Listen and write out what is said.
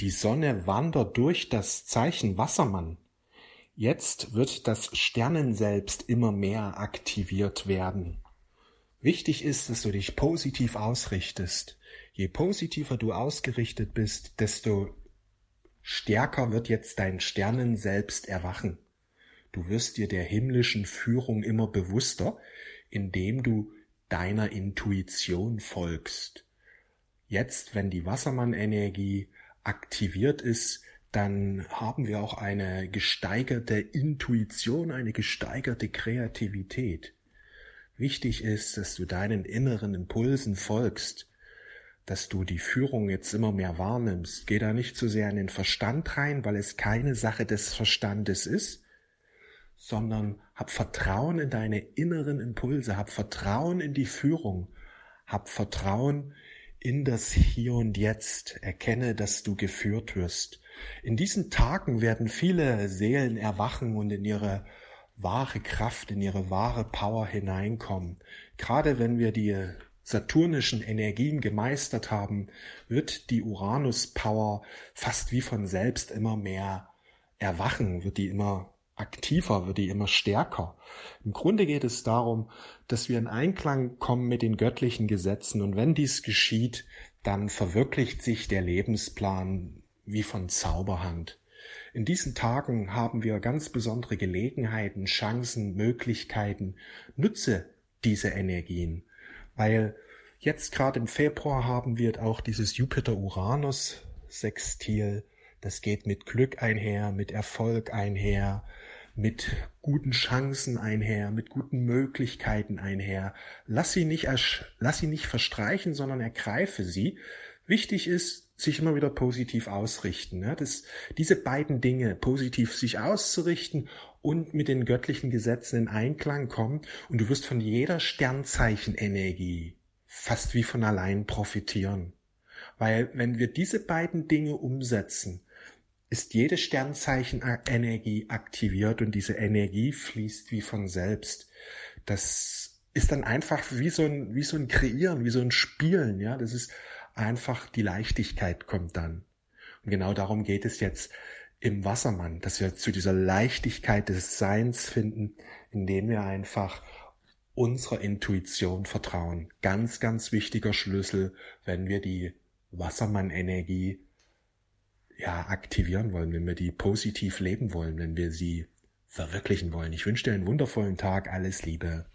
Die Sonne wandert durch das Zeichen Wassermann. Jetzt wird das Sternenselbst immer mehr aktiviert werden. Wichtig ist, dass du dich positiv ausrichtest. Je positiver du ausgerichtet bist, desto stärker wird jetzt dein Sternenselbst erwachen. Du wirst dir der himmlischen Führung immer bewusster, indem du deiner Intuition folgst. Jetzt, wenn die Wassermann-Energie aktiviert ist, dann haben wir auch eine gesteigerte Intuition, eine gesteigerte Kreativität. Wichtig ist, dass du deinen inneren Impulsen folgst, dass du die Führung jetzt immer mehr wahrnimmst. Geh da nicht zu sehr in den Verstand rein, weil es keine Sache des Verstandes ist, sondern hab Vertrauen in deine inneren Impulse, hab Vertrauen in die Führung, hab Vertrauen in das Hier und Jetzt. Erkenne, dass du geführt wirst. In diesen Tagen werden viele Seelen erwachen und in ihre wahre Kraft, in ihre wahre Power hineinkommen. Gerade wenn wir die saturnischen Energien gemeistert haben, wird die Uranus-Power fast wie von selbst immer mehr erwachen, wird die immer aktiver, wird die immer stärker. Im Grunde geht es darum, dass wir in Einklang kommen mit den göttlichen Gesetzen und wenn dies geschieht, dann verwirklicht sich der Lebensplan wie von Zauberhand. In diesen Tagen haben wir ganz besondere Gelegenheiten, Chancen, Möglichkeiten. Nutze diese Energien, weil jetzt gerade im Februar haben wir auch dieses Jupiter-Uranus-Sextil. Das geht mit Glück einher, mit Erfolg einher, mit guten Chancen einher, mit guten Möglichkeiten einher. Lass sie nicht, lass sie nicht verstreichen, sondern ergreife sie. Wichtig ist, sich immer wieder positiv ausrichten. Ja, das, diese beiden Dinge, positiv sich auszurichten und mit den göttlichen Gesetzen in Einklang kommen und du wirst von jeder Sternzeichenenergie fast wie von allein profitieren. Weil wenn wir diese beiden Dinge umsetzen, ist jede Sternzeichenenergie aktiviert und diese Energie fließt wie von selbst. Das ist dann einfach wie so ein, wie so ein Kreieren, wie so ein Spielen, ja. Das ist einfach die Leichtigkeit kommt dann. Und genau darum geht es jetzt im Wassermann, dass wir zu dieser Leichtigkeit des Seins finden, indem wir einfach unserer Intuition vertrauen. Ganz, ganz wichtiger Schlüssel, wenn wir die Wassermann-Energie ja, aktivieren wollen, wenn wir die positiv leben wollen, wenn wir sie verwirklichen wollen. Ich wünsche dir einen wundervollen Tag. Alles Liebe.